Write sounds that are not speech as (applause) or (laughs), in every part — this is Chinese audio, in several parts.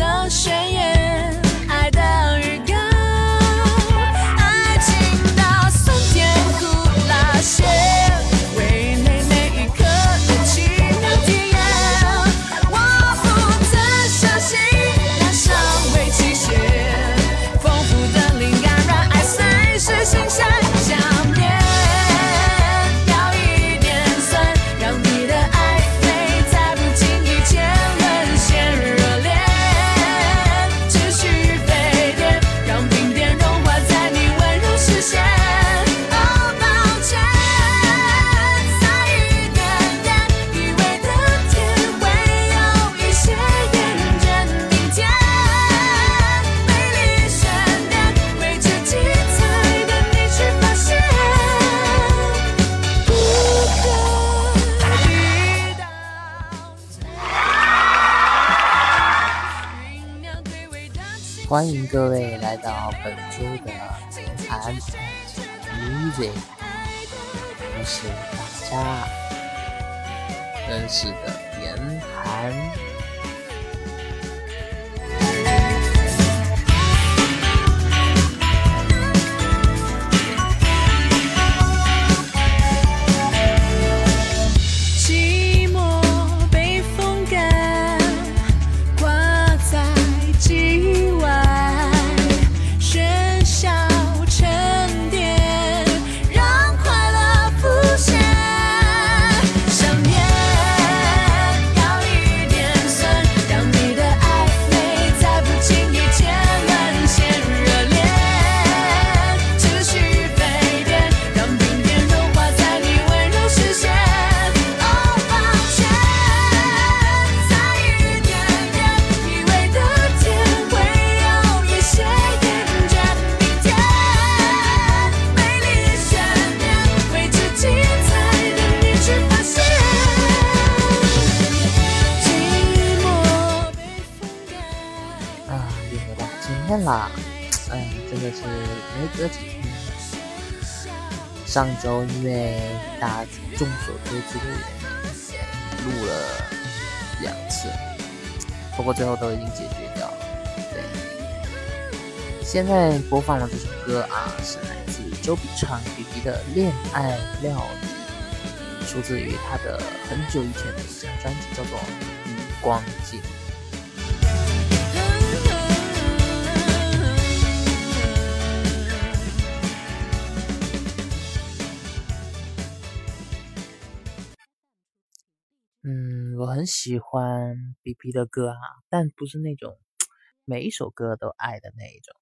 的水欢迎各位来到本周的言谈 Music，我是大家认识的严寒。这几天。上周因为大家众所周知的原因，录了两次，不过最后都已经解决掉了。对，现在播放的这首歌啊，是来自周笔畅 B B 的《恋爱料理》，出自于他的很久以前的一张专辑，叫做《余光镜》。很喜欢 B B 的歌啊，但不是那种每一首歌都爱的那一种。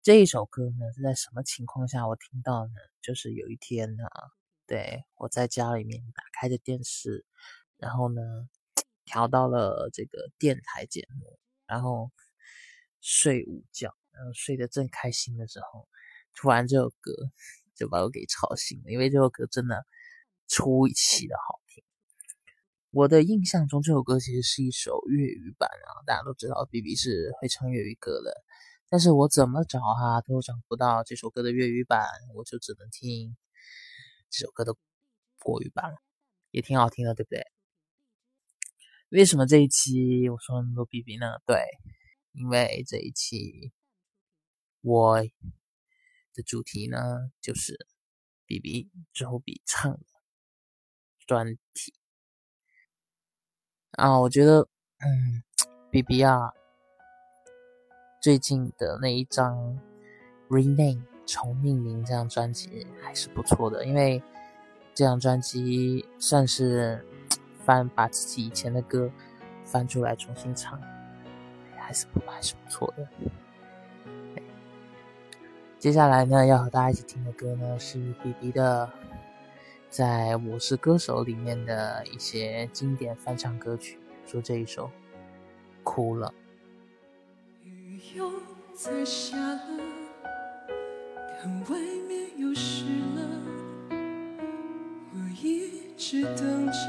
这一首歌呢是在什么情况下我听到呢？就是有一天呢，对我在家里面打开着电视，然后呢调到了这个电台节目，然后睡午觉，然后睡得正开心的时候，突然这首歌 (laughs) 就把我给吵醒了，因为这首歌真的出奇的好。我的印象中，这首歌其实是一首粤语版啊，大家都知道 B B 是会唱粤语歌的，但是我怎么找哈都找不到这首歌的粤语版，我就只能听这首歌的国语版，也挺好听的，对不对？为什么这一期我说那么多 B B 呢？对，因为这一期我的主题呢就是 B B 周笔畅的专题。啊，我觉得，嗯，B B 啊，最近的那一张《Rename》重命名这张专辑还是不错的，因为这张专辑算是翻把自己以前的歌翻出来重新唱，还是不还是不错的。接下来呢，要和大家一起听的歌呢是 B B 的。在《我是歌手》里面的一些经典翻唱歌曲，说这一首《哭了》。雨又在下了，看外面又湿了，我一直等着，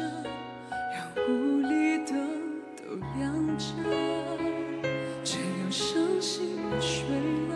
让屋里灯都亮着，只有伤心的睡，了。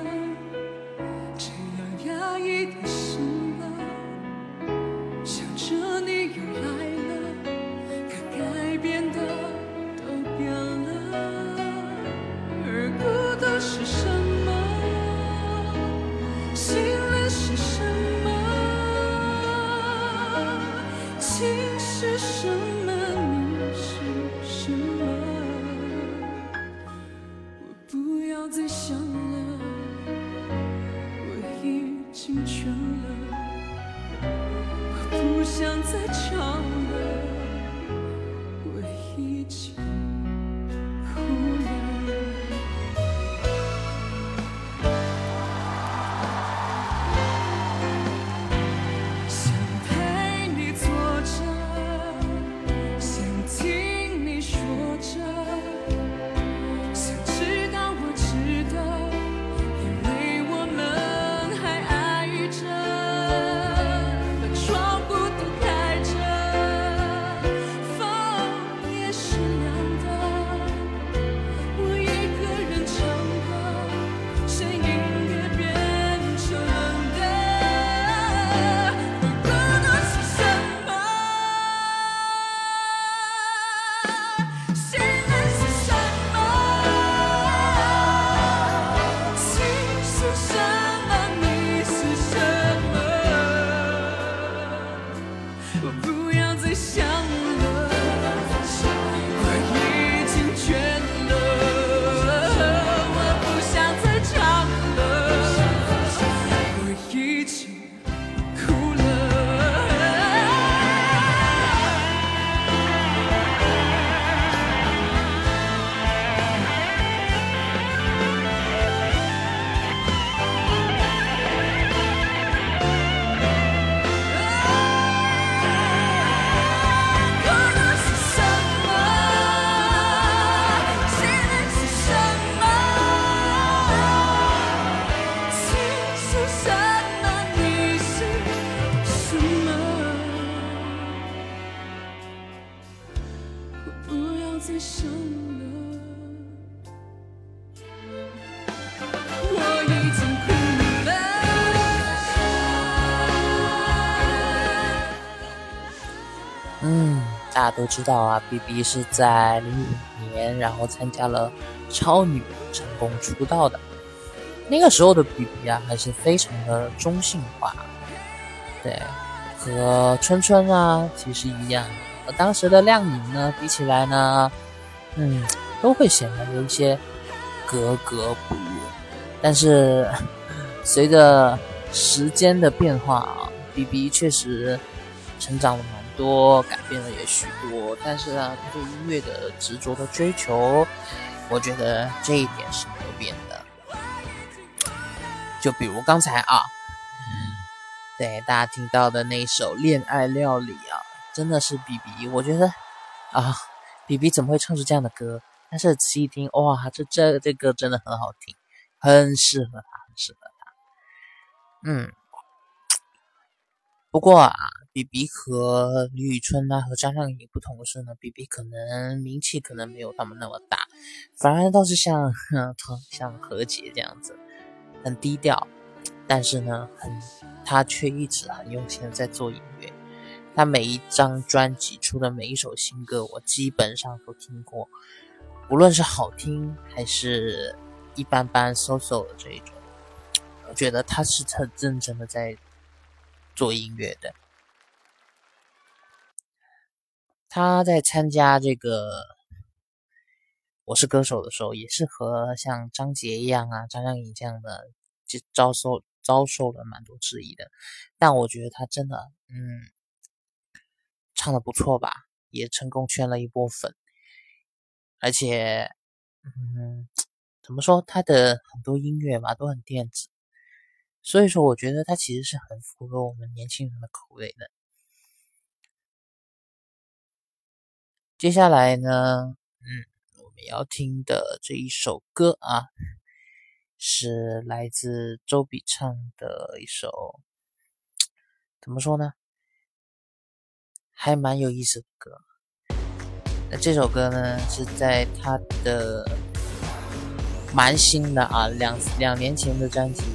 大家都知道啊，B B 是在零五年，然后参加了超女成功出道的。那个时候的 B B 啊，还是非常的中性化，对，和春春啊其实一样。和当时的靓颖呢比起来呢，嗯，都会显得有一些格格不入。但是随着时间的变化啊，B B 确实成长了多，改变了也许多。但是呢，他对音乐的执着的追求，我觉得这一点是没有变的。就比如刚才啊，对大家听到的那首《恋爱料理》啊，真的是 B B，我觉得啊，B B 怎么会唱出这样的歌？但是仔细一听，哇，这这这歌真的很好听，很适合他，很适合他。嗯，不过啊，B B 和李宇春啊和张靓颖不同的是呢，B B 可能名气可能没有他们那么大，反而倒是像 (laughs) 像何洁这样子，很低调，但是呢，很他却一直很用心的在做音乐。他每一张专辑出的每一首新歌，我基本上都听过，无论是好听还是一般般、so so 的这一种，我觉得他是很认真的在做音乐的。他在参加这个《我是歌手》的时候，也是和像张杰一样啊、张靓颖这样的，就遭受遭受了蛮多质疑的。但我觉得他真的，嗯，唱的不错吧，也成功圈了一波粉。而且，嗯，怎么说，他的很多音乐吧都很电子，所以说我觉得他其实是很符合我们年轻人的口味的。接下来呢，嗯，我们要听的这一首歌啊，是来自周笔畅的一首，怎么说呢，还蛮有意思的歌。那这首歌呢，是在他的蛮新的啊，两两年前的专辑《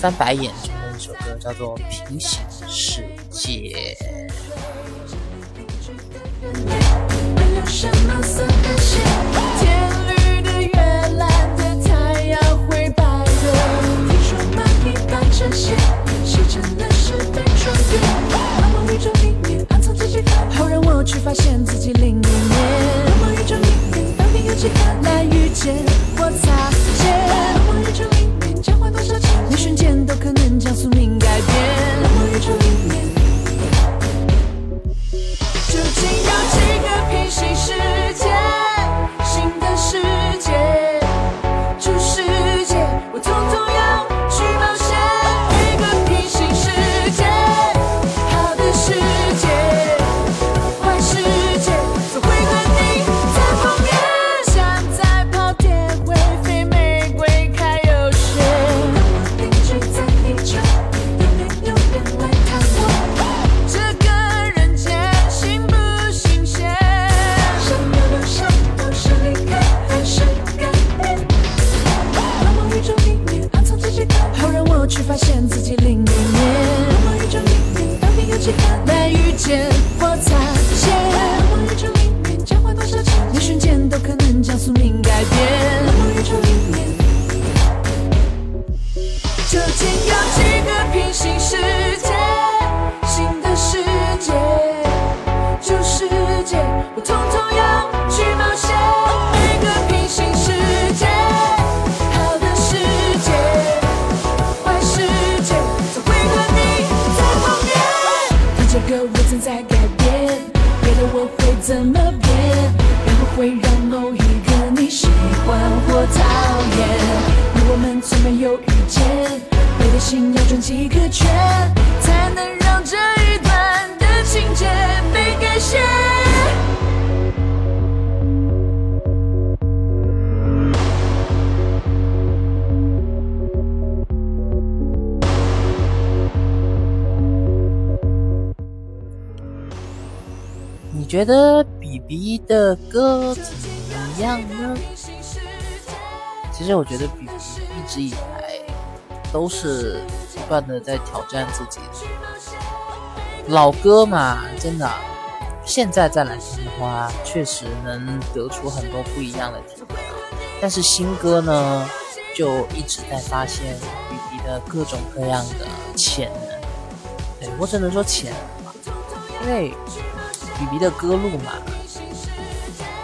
翻白眼》中的一首歌，叫做《平行世界》。什么色的线，间觉得比比的歌怎么样呢？其实我觉得比比一直以来都是不断的在挑战自己。老歌嘛，真的，现在再来听的话，确实能得出很多不一样的体会。但是新歌呢，就一直在发现比比的各种各样的潜能。对我只能说潜能吧，因为雨迷的歌路嘛，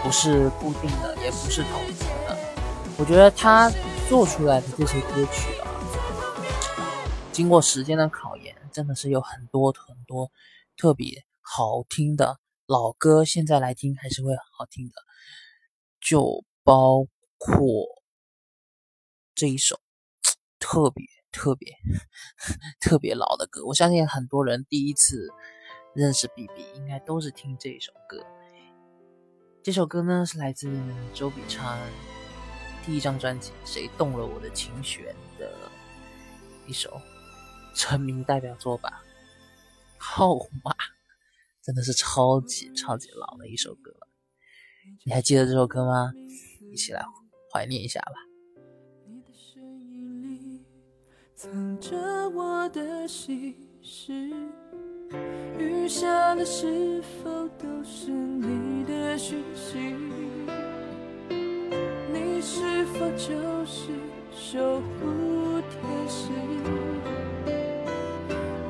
不是固定的，也不是统一的。我觉得他做出来的这些歌曲啊，经过时间的考验，真的是有很多很多特别好听的老歌，现在来听还是会很好听的。就包括这一首特别特别特别老的歌，我相信很多人第一次认识 B B 应该都是听这一首歌。这首歌呢是来自周笔畅第一张专辑《谁动了我的琴弦》的一首成名代表作吧，《号码》真的是超级超级老的一首歌了。你还记得这首歌吗？一起来怀念一下吧。你的声音里藏着我的心事，雨下的是否都是你的讯息？你是否就是守护天使？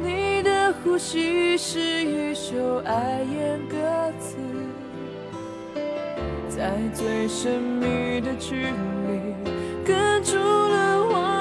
你的呼吸是一首爱言歌词。在最神秘的距离，隔住了我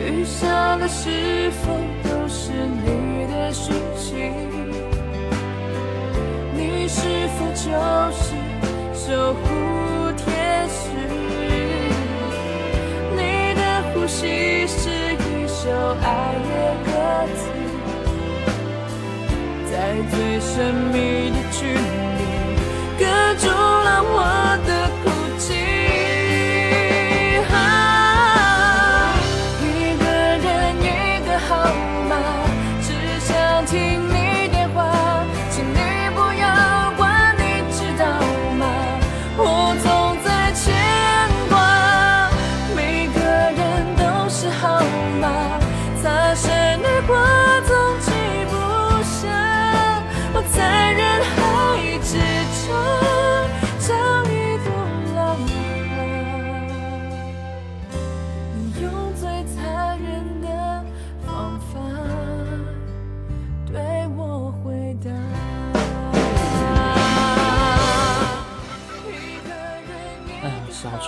雨下的是否都是你？的讯息？你？是否就是守护天使？你？的呼吸是一首爱的歌词，在最神秘的距离，隔住了我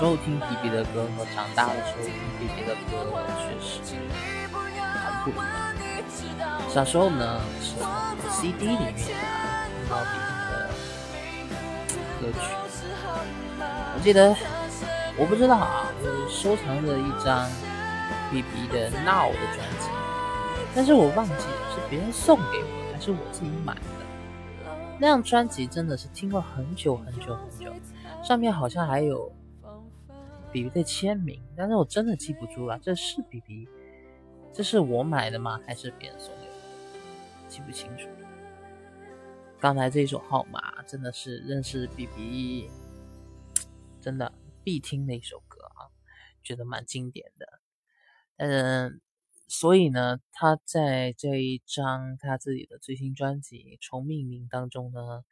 时候听 B B 的歌和长大的时候听 B B 的歌确实很不一样。小时候呢是从 C D 里面听到 B B 的歌曲，我记得我不知道啊，我收藏着一张 B B 的 Now 的专辑，但是我忘记了是别人送给我还是我自己买的。那张专辑真的是听了很久很久很久，上面好像还有 B B 的签名，但是我真的记不住了，这是 B B，这是我买的吗？还是别人送给我的？记不清楚。刚才这一首号码真的是认识 B B，真的必听的一首歌啊，觉得蛮经典的。嗯。所以呢，他在这一张他自己的最新专辑《重命名》当中呢，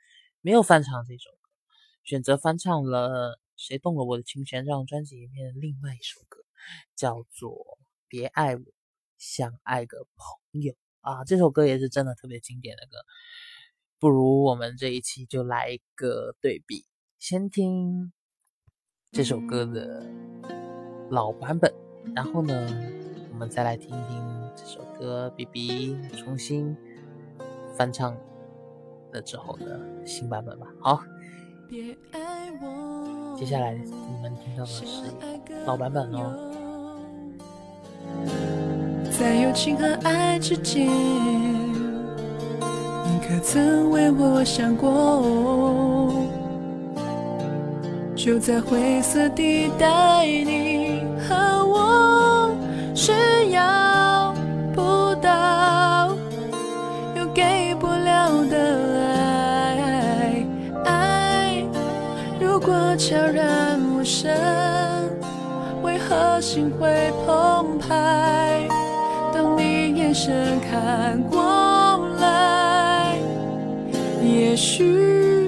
没有翻唱这首歌，选择翻唱了《谁动了我的琴弦》这张专辑里面的另外一首歌，叫做《别爱我像爱个朋友》啊。这首歌也是真的特别经典的歌。不如我们这一期就来一个对比，先听这首歌的老版本，然后呢？我们再来听听这首歌，B B 重新翻唱了之后的新版本吧。好，别爱接下来你们听到的是老版本哦。在友情和爱之间，你可曾为我想过？就在灰色地带，你悄然无声，为何心会澎湃？当你眼神看过来，也许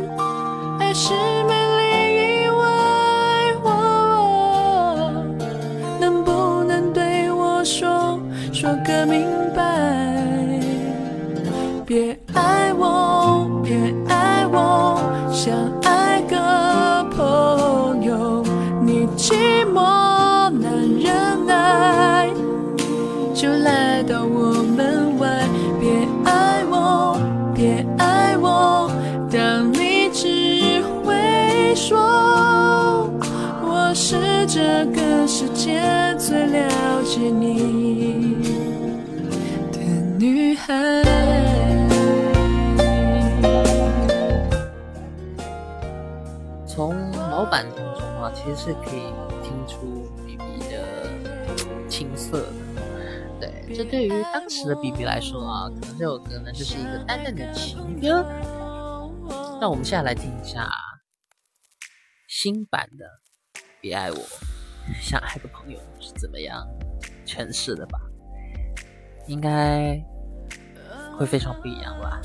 从老版当中啊，其实是可以听出 B B 的青涩的。对，这对于当时的 B B 来说啊，可能这首歌呢就是一个淡淡的情歌。那我们现在来听一下新版的《别爱我想爱个朋友》是怎么样诠释的吧？应该。会非常不一样吧？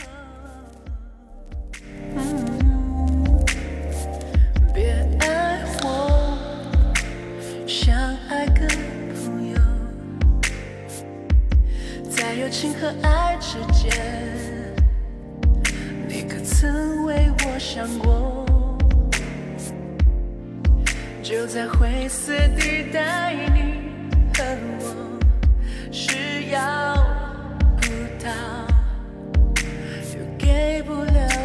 别爱我，像爱个朋友，在友情和爱之间，你可曾为我想过？就在灰色地带，你和我是要不到。给不了。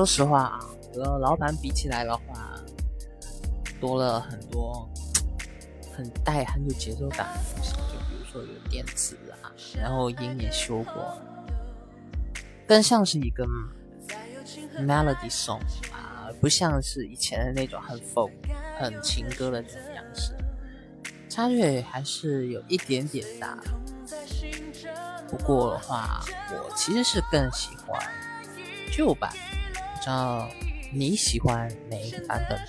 说实话啊，和老板比起来的话，多了很多很带很有节奏感的东西，就比如说有电子啊，然后音也修过，更像是一个 melody song 啊，不像是以前的那种很 folk、很情歌的这种样式，差距还是有一点点大。不过的话，我其实是更喜欢旧版，知道你喜欢哪一个版本呢？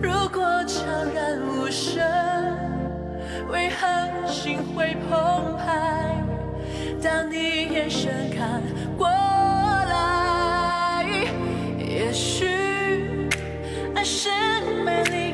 如果悄然无声，为何心会澎湃？当你眼神看过来，也许爱是美丽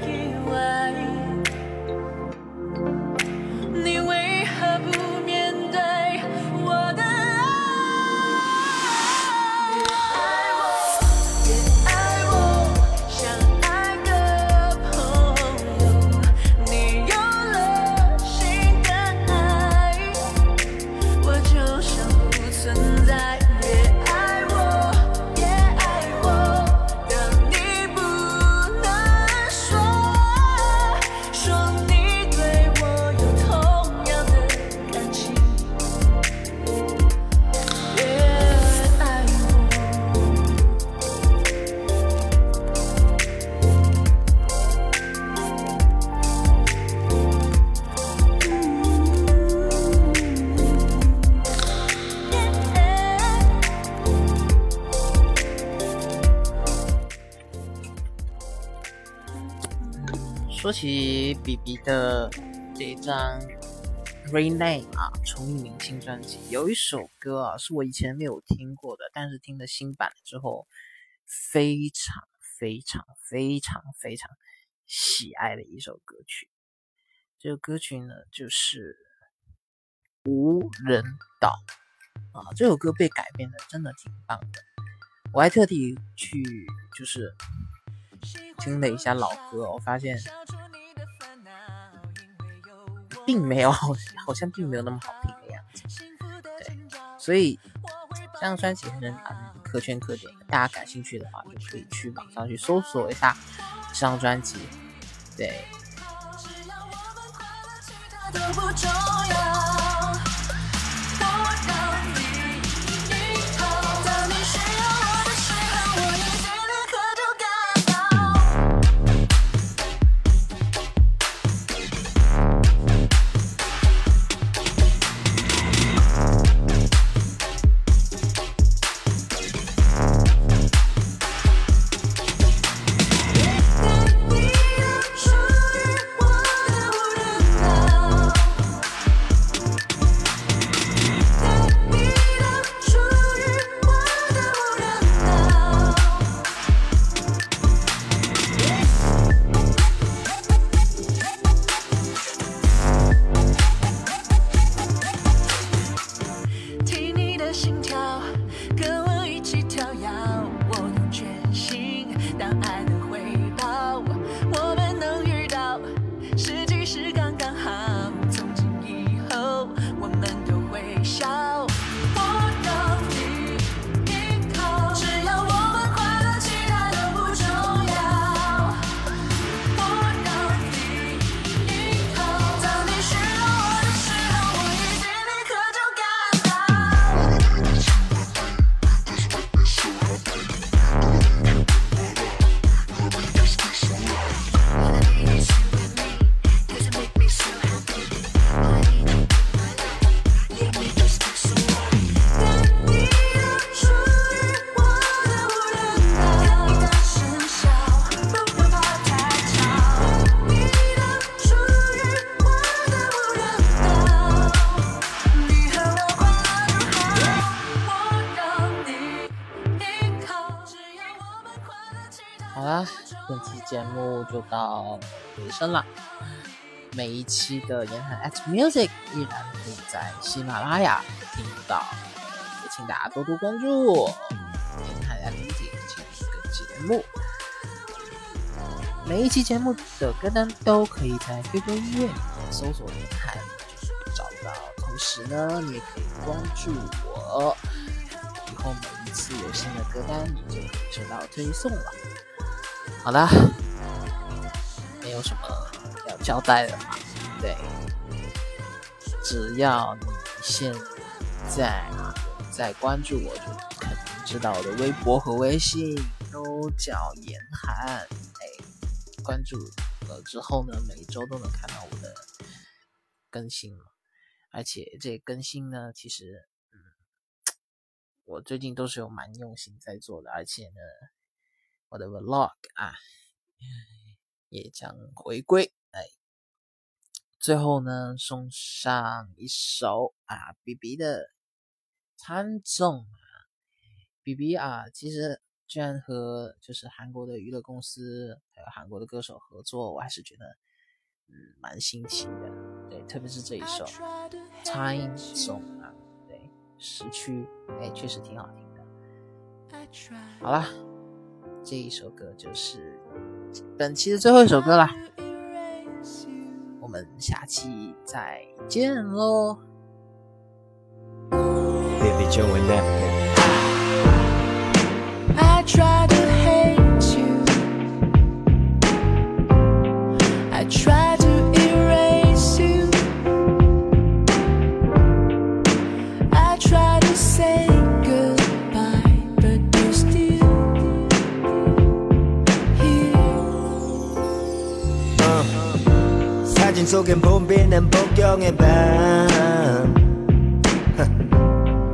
张《Rename》啊，重映明星专辑，有一首歌啊，是我以前没有听过的，但是听了新版之后，非常非常非常非常喜爱的一首歌曲。这个歌曲呢，就是《无人岛》啊，这首歌被改编的真的挺棒的。我还特地去就是听了一下老歌，我发现并没有，(laughs) 好像并没有那么好听的样子。对，所以这张专辑可能啊可圈可点，大家感兴趣的话就可以去网上去搜索一下这张专辑。对，都不重要。到尾声了。每一期的言谈 X Music 依然可以在喜马拉雅听到，也请大家多多关注言谈 X Music 这个节目。每一期节目的歌单都可以在 QQ 音乐里面搜索言谈找到，同时呢，你也可以关注我以后每一次有新的歌单，你就可以收到推送了。好啦，没有什么要交代的嘛，对，只要你现在在关注我，就肯定知道我的微博和微信都叫严寒。哎，关注了之后呢，每周都能看到我的更新嘛。而且这更新呢，其实，嗯，我最近都是有蛮用心在做的，而且呢，我的 vlog 啊，也将回归。哎，最后呢，送上一首啊，B B 的参众啊，B B 啊，其实居然和就是韩国的娱乐公司还有韩国的歌手合作，我还是觉得。嗯，蛮新奇的，对，特别是这一首《Time Zone》啊，对，时区，哎，确实挺好听的。好啦，这一首歌就是本期的最后一首歌啦，我们下期再见喽。 속엔 봄비는 복경의 밤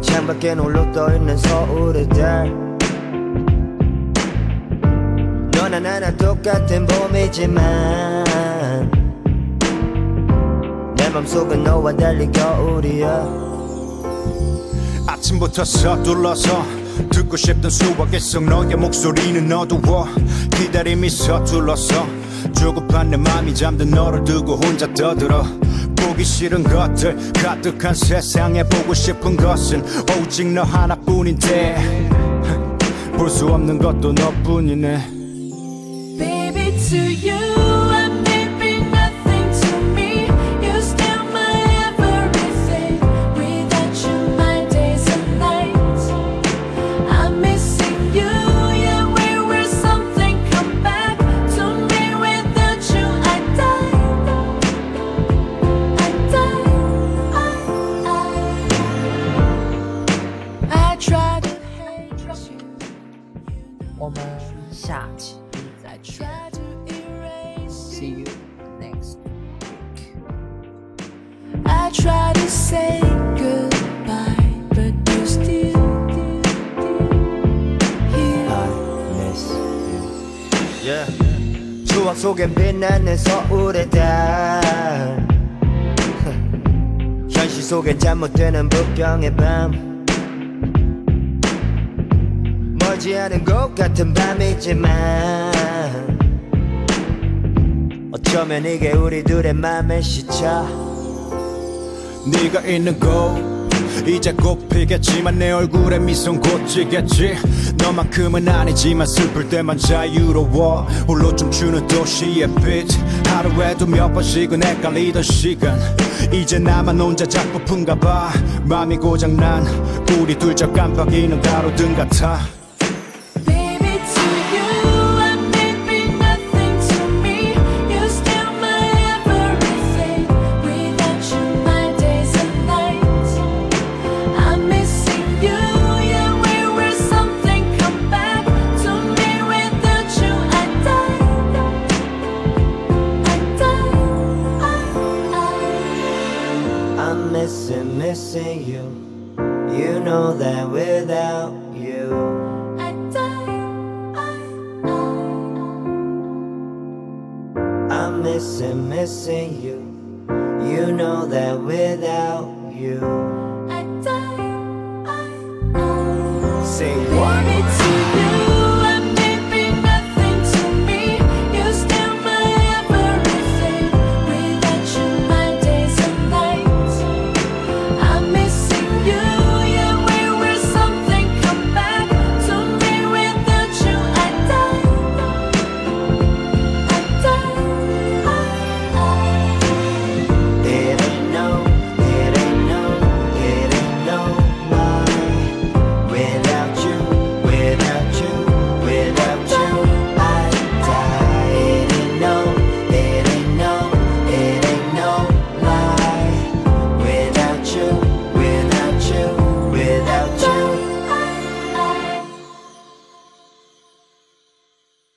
창밖에홀로 떠있는 서울의 달 너나 나나 똑같은 봄이지만 내 맘속은 너와 달리 겨울이야 아침부터 서둘러서 (laughs) 듣고 싶던 수박의 성 너의 목소리는 어두워. 기다림이 서툴러서 조급한 내 맘이 잠든 너를 두고 혼자 떠들어. 보기 싫은 것들 가득한 세상에 보고 싶은 것은 오직 너 하나뿐인데. 볼 수 없는 것도 너뿐이네. Baby to you 속엔 빛나는 서울의 달 (laughs) 현실 속엔 잠못되는 북경의 밤. 멀지 않은 곳 같은 밤이지만 어쩌면 이게 우리 둘의 맘의 시차? 네가 있는 곳 이제 꼭 피겠지만 내 얼굴에 미소는 곧 지겠지. 너만큼은 아니지만 슬플 때만 자유로워. 홀로 춤추는 도시의 빛. 하루에도 몇 번씩은 헷갈리던 시간. 이제 나만 혼자 작고픈가 봐. 맘이 고장난 우리 둘저 깜빡이는 가로등 같아 us missing you. You know that without you, I die. I what?